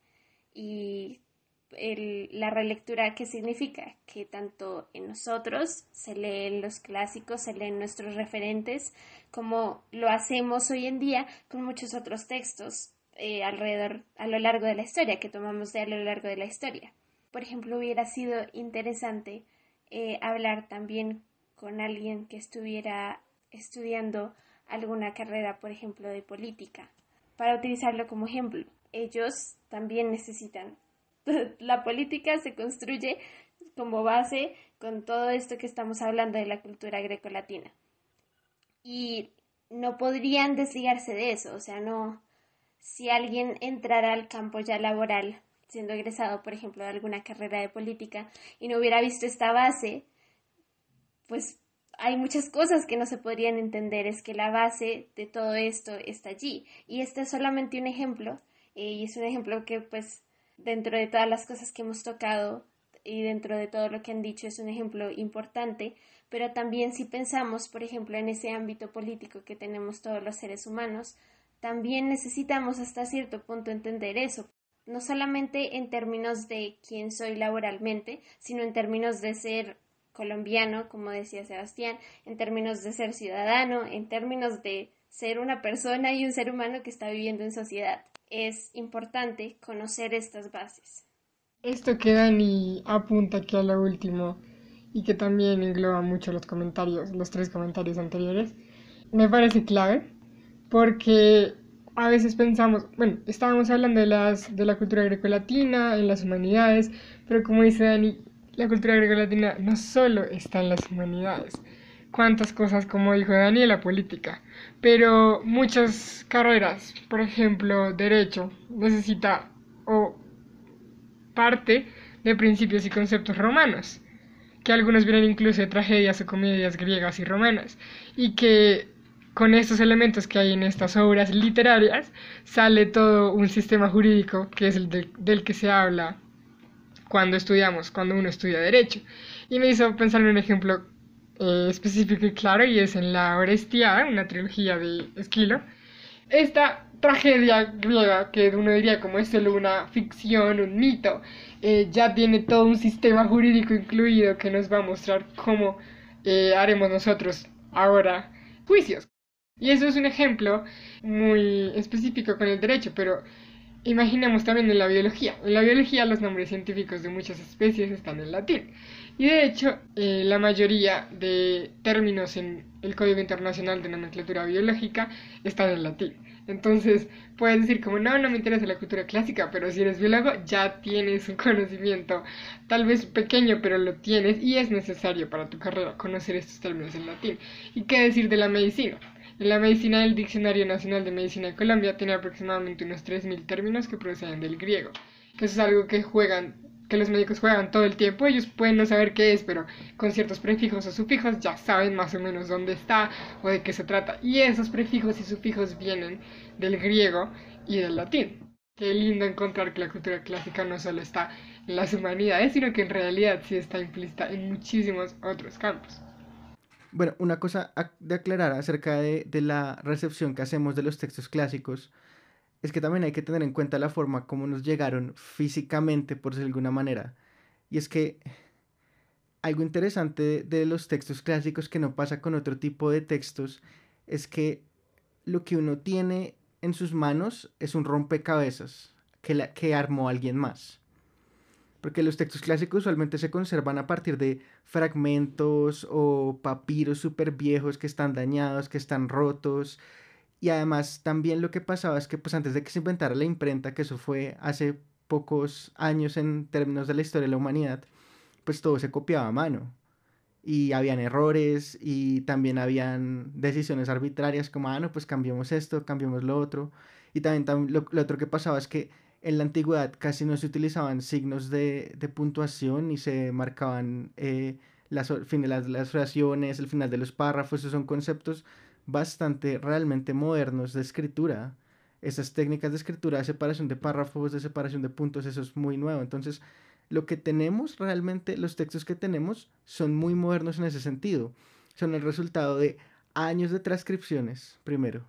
y la relectura, ¿qué significa? Que tanto en nosotros se leen los clásicos, se leen nuestros referentes, como lo hacemos hoy en día con muchos otros textos eh, alrededor, a lo largo de la historia, que tomamos de a lo largo de la historia. Por ejemplo, hubiera sido interesante eh, hablar también con alguien que estuviera estudiando alguna carrera, por ejemplo, de política, para utilizarlo como ejemplo. Ellos también necesitan la política se construye como base con todo esto que estamos hablando de la cultura grecolatina. Y no podrían desligarse de eso, o sea, no, si alguien entrara al campo ya laboral, siendo egresado, por ejemplo, de alguna carrera de política, y no hubiera visto esta base, pues hay muchas cosas que no se podrían entender, es que la base de todo esto está allí. Y este es solamente un ejemplo, eh, y es un ejemplo que pues dentro de todas las cosas que hemos tocado y dentro de todo lo que han dicho es un ejemplo importante, pero también si pensamos, por ejemplo, en ese ámbito político que tenemos todos los seres humanos, también necesitamos hasta cierto punto entender eso, no solamente en términos de quién soy laboralmente, sino en términos de ser colombiano, como decía Sebastián, en términos de ser ciudadano, en términos de ser una persona y un ser humano que está viviendo en sociedad es importante conocer estas bases. Esto que Dani apunta aquí a lo último y que también engloba mucho los comentarios, los tres comentarios anteriores, me parece clave porque a veces pensamos, bueno, estábamos hablando de, las, de la cultura grecolatina, en las humanidades, pero como dice Dani, la cultura grecolatina no solo está en las humanidades, cuántas cosas, como dijo Daniela, política, pero muchas carreras, por ejemplo, derecho, necesita o parte de principios y conceptos romanos, que algunos vienen incluso de tragedias o comedias griegas y romanas, y que con estos elementos que hay en estas obras literarias sale todo un sistema jurídico que es el del que se habla cuando estudiamos, cuando uno estudia derecho. Y me hizo pensar en un ejemplo eh, específico y claro, y es en la Orestiada, una trilogía de Esquilo. Esta tragedia griega, que uno diría como es solo una ficción, un mito, eh, ya tiene todo un sistema jurídico incluido que nos va a mostrar cómo eh, haremos nosotros ahora juicios. Y eso es un ejemplo muy específico con el derecho, pero imaginemos también en la biología. En la biología los nombres científicos de muchas especies están en latín. Y de hecho, eh, la mayoría de términos en el Código Internacional de Nomenclatura Biológica están en latín. Entonces, puedes decir como, no, no me interesa la cultura clásica, pero si eres biólogo ya tienes un conocimiento, tal vez pequeño, pero lo tienes y es necesario para tu carrera conocer estos términos en latín. ¿Y qué decir de la medicina? La medicina, el Diccionario Nacional de Medicina de Colombia tiene aproximadamente unos 3.000 términos que proceden del griego, eso es algo que juegan que los médicos juegan todo el tiempo, ellos pueden no saber qué es, pero con ciertos prefijos o sufijos ya saben más o menos dónde está o de qué se trata. Y esos prefijos y sufijos vienen del griego y del latín. Qué lindo encontrar que la cultura clásica no solo está en las humanidades, sino que en realidad sí está implícita en muchísimos otros campos. Bueno, una cosa de aclarar acerca de, de la recepción que hacemos de los textos clásicos es que también hay que tener en cuenta la forma como nos llegaron físicamente, por de alguna manera. Y es que algo interesante de, los textos clásicos que no pasa con otro tipo de textos es que lo que uno tiene en sus manos es un rompecabezas que, la, que armó alguien más. Porque los textos clásicos usualmente se conservan a partir de fragmentos o papiros súper viejos que están dañados, que están rotos, y además también lo que pasaba es que pues antes de que se inventara la imprenta, que eso fue hace pocos años en términos de la historia de la humanidad, pues todo se copiaba a mano. Y habían errores y también habían decisiones arbitrarias como, ah, no, pues cambiemos esto, cambiemos lo otro. Y también, lo, otro que pasaba es que en la antigüedad casi no se utilizaban signos de, de puntuación ni se marcaban eh, las, las, las oraciones, el final de los párrafos, esos son conceptos bastante realmente modernos de escritura. Esas técnicas de escritura de separación de párrafos, de separación de puntos, eso es muy nuevo. Entonces, lo que tenemos realmente, los textos que tenemos, son muy modernos en ese sentido. Son el resultado de años de transcripciones, primero.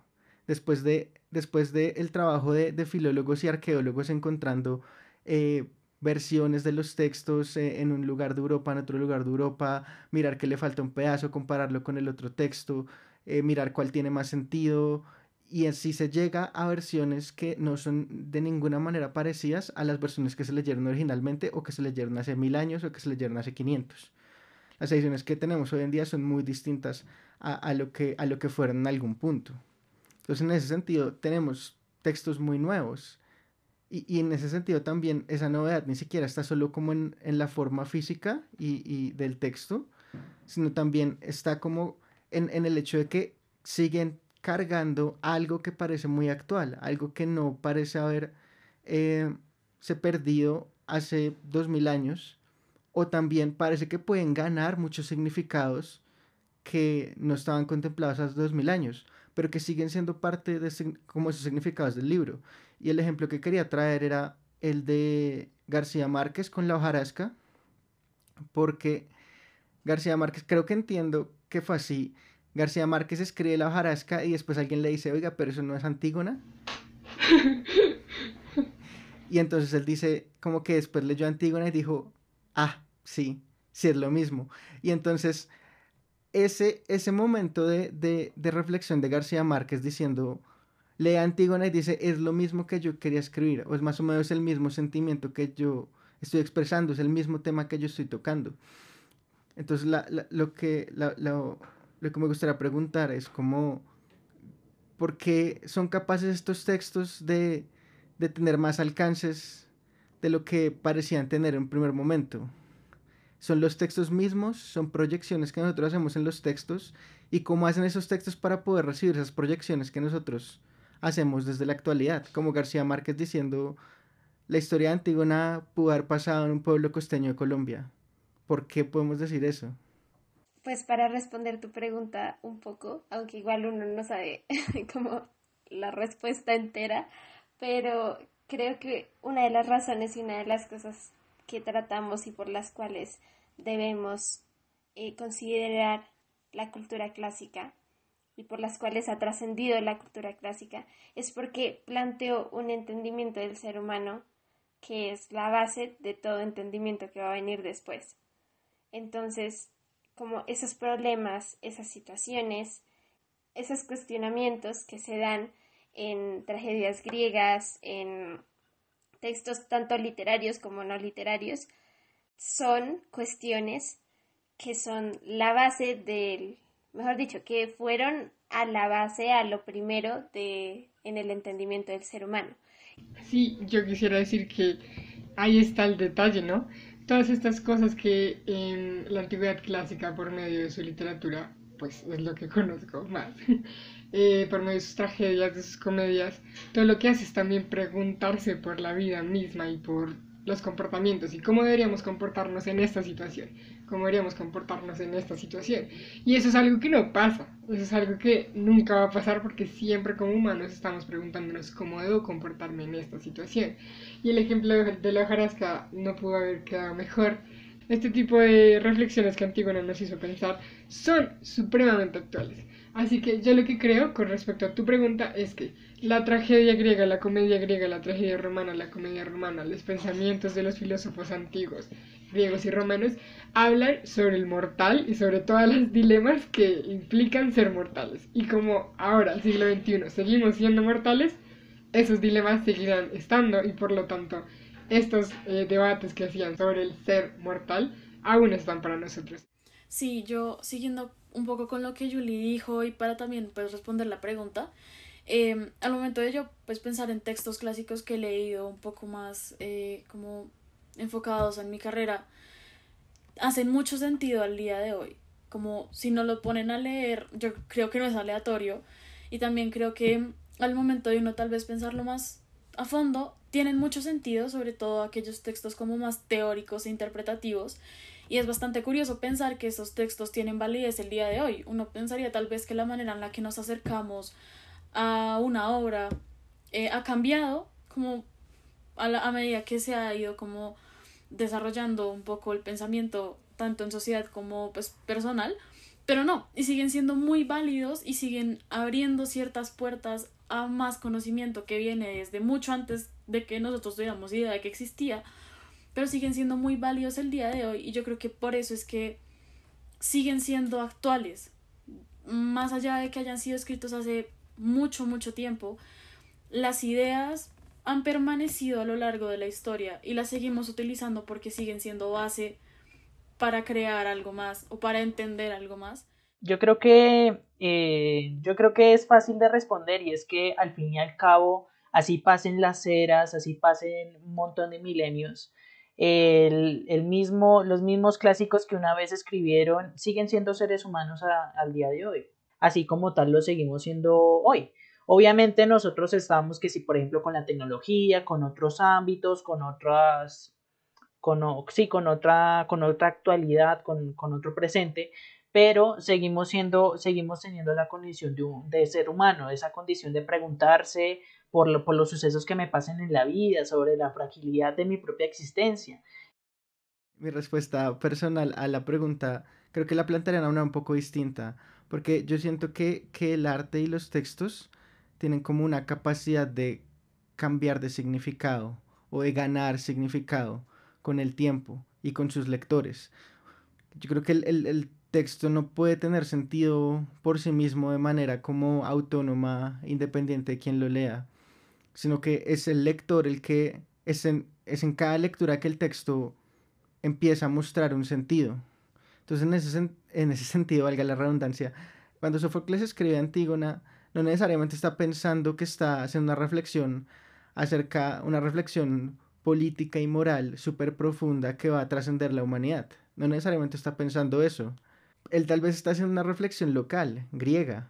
Después de, después de el trabajo de, filólogos y arqueólogos encontrando eh, versiones de los textos eh, en un lugar de Europa, en otro lugar de Europa, mirar que le falta un pedazo, compararlo con el otro texto, eh, mirar cuál tiene más sentido y así se llega a versiones que no son de ninguna manera parecidas a las versiones que se leyeron originalmente o que se leyeron hace mil años o que se leyeron hace 500. Las ediciones que tenemos hoy en día son muy distintas a, lo, que, a lo que fueron en algún punto. Entonces, en ese sentido, tenemos textos muy nuevos. Y, en ese sentido también esa novedad ni siquiera está solo como en, la forma física y, y, del texto, sino también está como en, el hecho de que siguen cargando algo que parece muy actual, algo que no parece haber eh, se perdido hace dos mil años, o también parece que pueden ganar muchos significados que no estaban contemplados hace dos mil años, pero que siguen siendo parte de como esos significados del libro. Y el ejemplo que quería traer era el de García Márquez con la hojarasca, porque García Márquez, creo que entiendo que fue así. García Márquez escribe la hojarasca y después alguien le dice, oiga, pero eso no es Antígona. y entonces él dice, como que después leyó Antígona y dijo, ah, sí, sí es lo mismo. Y entonces ese, ese momento de, de, de reflexión de García Márquez diciendo, lee Antígona y dice, es lo mismo que yo quería escribir, o es más o menos el mismo sentimiento que yo estoy expresando, es el mismo tema que yo estoy tocando. Entonces, lo, que, lo, que me gustaría preguntar es cómo, ¿por qué son capaces estos textos de, de tener más alcances de lo que parecían tener en primer momento? ¿Son los textos mismos? ¿Son proyecciones que nosotros hacemos en los textos? ¿Y cómo hacen esos textos para poder recibir esas proyecciones que nosotros hacemos desde la actualidad? Como García Márquez diciendo, la historia de Antígona pudo haber pasado en un pueblo costeño de Colombia. ¿Por qué podemos decir eso? Pues para responder tu pregunta un poco, aunque igual uno no sabe como la respuesta entera, pero creo que una de las razones y una de las cosas que tratamos y por las cuales debemos eh, considerar la cultura clásica y por las cuales ha trascendido la cultura clásica es porque planteó un entendimiento del ser humano que es la base de todo entendimiento que va a venir después. Entonces, como esos problemas, esas situaciones, esos cuestionamientos que se dan en tragedias griegas, en textos tanto literarios como no literarios, son cuestiones que son la base del, mejor dicho, que fueron a la base, a lo primero de, en el entendimiento del ser humano. Sí, yo quisiera decir que ahí está el detalle, ¿no? Todas estas cosas que en la antigüedad clásica, por medio de su literatura, pues es lo que conozco más, eh, por medio de sus tragedias, de sus comedias, todo lo que hace es también preguntarse por la vida misma y por los comportamientos y cómo deberíamos comportarnos en esta situación, cómo deberíamos comportarnos en esta situación. Y eso es algo que no pasa, eso es algo que nunca va a pasar porque siempre como humanos estamos preguntándonos cómo debo comportarme en esta situación. Y el ejemplo de la hojarasca no pudo haber quedado mejor. Este tipo de reflexiones que Antígona nos hizo pensar son supremamente actuales. Así que yo lo que creo con respecto a tu pregunta es que la tragedia griega, la comedia griega, la tragedia romana, la comedia romana, los pensamientos de los filósofos antiguos, griegos y romanos, hablan sobre el mortal y sobre todos los dilemas que implican ser mortales. Y como ahora, siglo XXI, seguimos siendo mortales, esos dilemas seguirán estando y por lo tanto estos eh, debates que hacían sobre el ser mortal aún están para nosotros. Sí, yo siguiendo un poco con lo que Julie dijo y para también pues, responder la pregunta, em, al momento de yo pues pensar en textos clásicos que he leído un poco más eh, como enfocados en mi carrera, hacen mucho sentido al día de hoy. Como si no lo ponen a leer, yo creo que no es aleatorio y también creo que al momento de uno tal vez pensarlo más a fondo, tienen mucho sentido, sobre todo aquellos textos como más teóricos e interpretativos y es bastante curioso pensar que esos textos tienen validez el día de hoy. Uno pensaría tal vez que la manera en la que nos acercamos a una obra eh, ha cambiado como a, a medida que se ha ido como desarrollando un poco el pensamiento tanto en sociedad como pues, personal, pero no, y siguen siendo muy válidos y siguen abriendo ciertas puertas a más conocimiento que viene desde mucho antes de que nosotros tuviéramos idea de que existía pero siguen siendo muy válidos el día de hoy y yo creo que por eso es que siguen siendo actuales. Más allá de que hayan sido escritos hace mucho, mucho tiempo, las ideas han permanecido a lo largo de la historia y las seguimos utilizando porque siguen siendo base para crear algo más o para entender algo más. Yo creo que eh, yo creo que es fácil de responder y es que al fin y al cabo así pasen las eras, así pasen un montón de milenios, el, mismo, los mismos clásicos que una vez escribieron siguen siendo seres humanos al día de hoy, así como tal lo seguimos siendo hoy. Obviamente nosotros estamos que si por ejemplo con la tecnología, con otros ámbitos, con otras, con, sí, con otra, con otra actualidad, con, con otro presente, pero seguimos siendo, seguimos teniendo la condición de, de ser humano, esa condición de preguntarse, por, por los sucesos que me pasen en la vida, sobre la fragilidad de mi propia existencia. Mi respuesta personal a la pregunta creo que la plantearía una un poco distinta, porque yo siento que, que el arte y los textos tienen como una capacidad de cambiar de significado o de ganar significado con el tiempo y con sus lectores. Yo creo que el, el, el, texto no puede tener sentido por sí mismo de manera como autónoma, independiente de quien lo lea sino que es el lector el que es en, es en cada lectura que el texto empieza a mostrar un sentido. Entonces, en ese, en ese sentido, valga la redundancia, cuando Sófocles escribe Antígona, no necesariamente está pensando que está haciendo una reflexión acerca, una reflexión política y moral súper profunda que va a trascender la humanidad. No necesariamente está pensando eso. Él tal vez está haciendo una reflexión local, griega,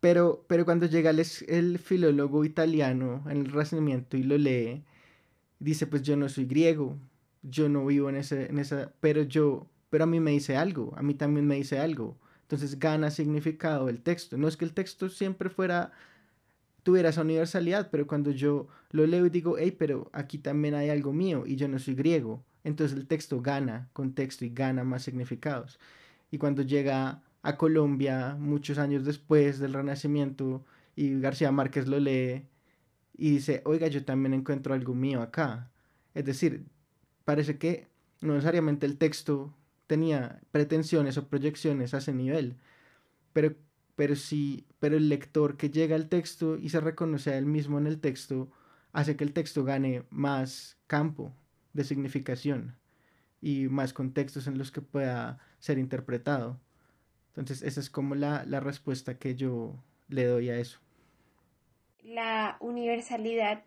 pero, pero cuando llega el, el filólogo italiano en el Renacimiento y lo lee, dice, pues yo no soy griego, yo no vivo en, ese, en esa, pero yo, pero a mí me dice algo, a mí también me dice algo. Entonces gana significado el texto. No es que el texto siempre fuera, tuviera esa universalidad, pero cuando yo lo leo y digo, hey, pero aquí también hay algo mío y yo no soy griego, entonces el texto gana contexto y gana más significados. Y cuando llega a Colombia muchos años después del Renacimiento y García Márquez lo lee y dice, oiga, yo también encuentro algo mío acá. Es decir, parece que no necesariamente el texto tenía pretensiones o proyecciones a ese nivel. Pero, pero sí, pero el lector que llega al texto y se reconoce a él mismo en el texto hace que el texto gane más campo de significación y más contextos en los que pueda ser interpretado. Entonces, esa es como la, la respuesta que yo le doy a eso. La universalidad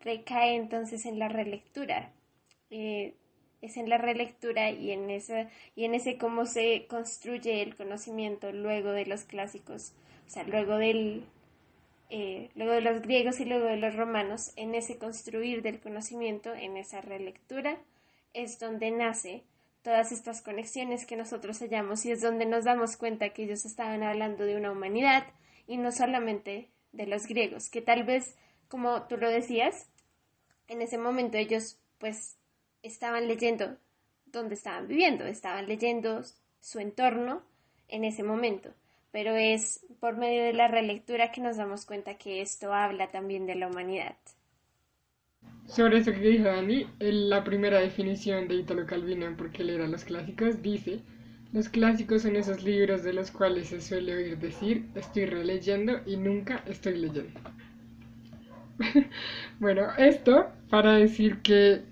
recae entonces en la relectura. Eh, es en la relectura y en, esa, y en ese cómo se construye el conocimiento luego de los clásicos, o sea, luego del, eh, luego de los griegos y luego de los romanos, en ese construir del conocimiento, en esa relectura, es donde nace todas estas conexiones que nosotros hallamos y es donde nos damos cuenta que ellos estaban hablando de una humanidad y no solamente de los griegos, que tal vez, como tú lo decías, en ese momento ellos pues estaban leyendo donde estaban viviendo, estaban leyendo su entorno en ese momento, pero es por medio de la relectura que nos damos cuenta que esto habla también de la humanidad. Sobre eso que dijo Dani, la primera definición de Italo Calvino en por qué leer los clásicos dice, los clásicos son esos libros de los cuales se suele oír decir, estoy releyendo y nunca estoy leyendo. bueno, esto para decir que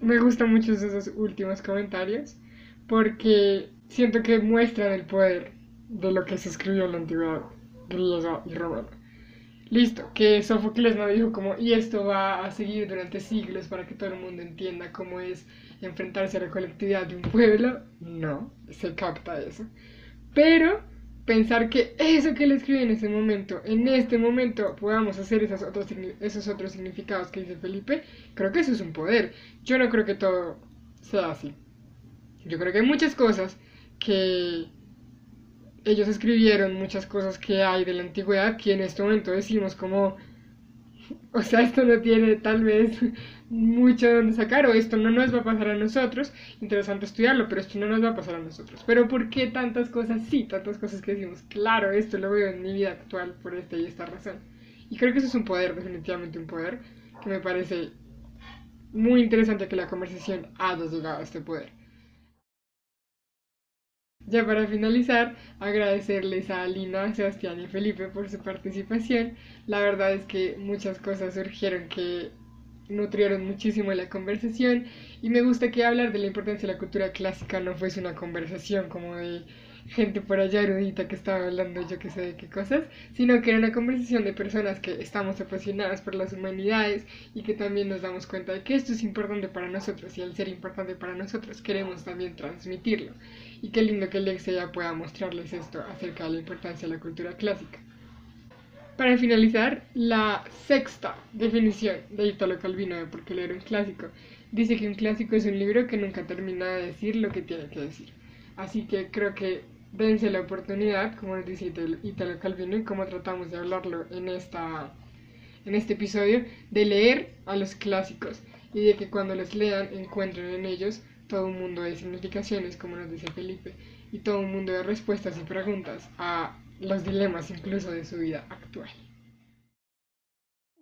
me gustan mucho esos últimos comentarios porque siento que muestran el poder de lo que se escribió en la antigüedad griega y romana. Listo, que Sófocles no dijo como, y esto va a seguir durante siglos para que todo el mundo entienda cómo es enfrentarse a la colectividad de un pueblo. No, se capta eso. Pero pensar que eso que le escribí en ese momento, en este momento, podamos hacer esos otros, esos otros significados que dice Felipe, creo que eso es un poder. Yo no creo que todo sea así. Yo creo que hay muchas cosas que ellos escribieron, muchas cosas que hay de la antigüedad que en este momento decimos como, o sea, esto no tiene tal vez mucho donde sacar o esto no nos va a pasar a nosotros, interesante estudiarlo, pero esto no nos va a pasar a nosotros. Pero ¿por qué tantas cosas sí, tantas cosas que decimos, claro, esto lo veo en mi vida actual por esta y esta razón? Y creo que eso es un poder, definitivamente un poder, que me parece muy interesante que la conversación haya llegado a este poder. Ya para finalizar, agradecerles a Alina, Sebastián y Felipe por su participación. La verdad es que muchas cosas surgieron que nutrieron muchísimo la conversación y me gusta que hablar de la importancia de la cultura clásica no fuese una conversación como de gente por allá erudita que estaba hablando yo que sé de qué cosas, sino que era una conversación de personas que estamos apasionadas por las humanidades y que también nos damos cuenta de que esto es importante para nosotros y al ser importante para nosotros queremos también transmitirlo. Y qué lindo que Lex ya pueda mostrarles esto acerca de la importancia de la cultura clásica. Para finalizar, la sexta definición de Italo Calvino de por qué leer un clásico dice que un clásico es un libro que nunca termina de decir lo que tiene que decir. Así que creo que dense la oportunidad, como nos dice Italo Calvino y como tratamos de hablarlo en, esta, en este episodio, de leer a los clásicos y de que cuando los lean encuentren en ellos todo un mundo de significaciones, como nos dice Felipe, y todo un mundo de respuestas y preguntas a los dilemas incluso de su vida actual.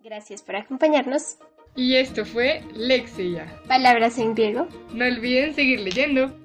Gracias por acompañarnos. Y esto fue Lexia. Palabras en griego. No olviden seguir leyendo.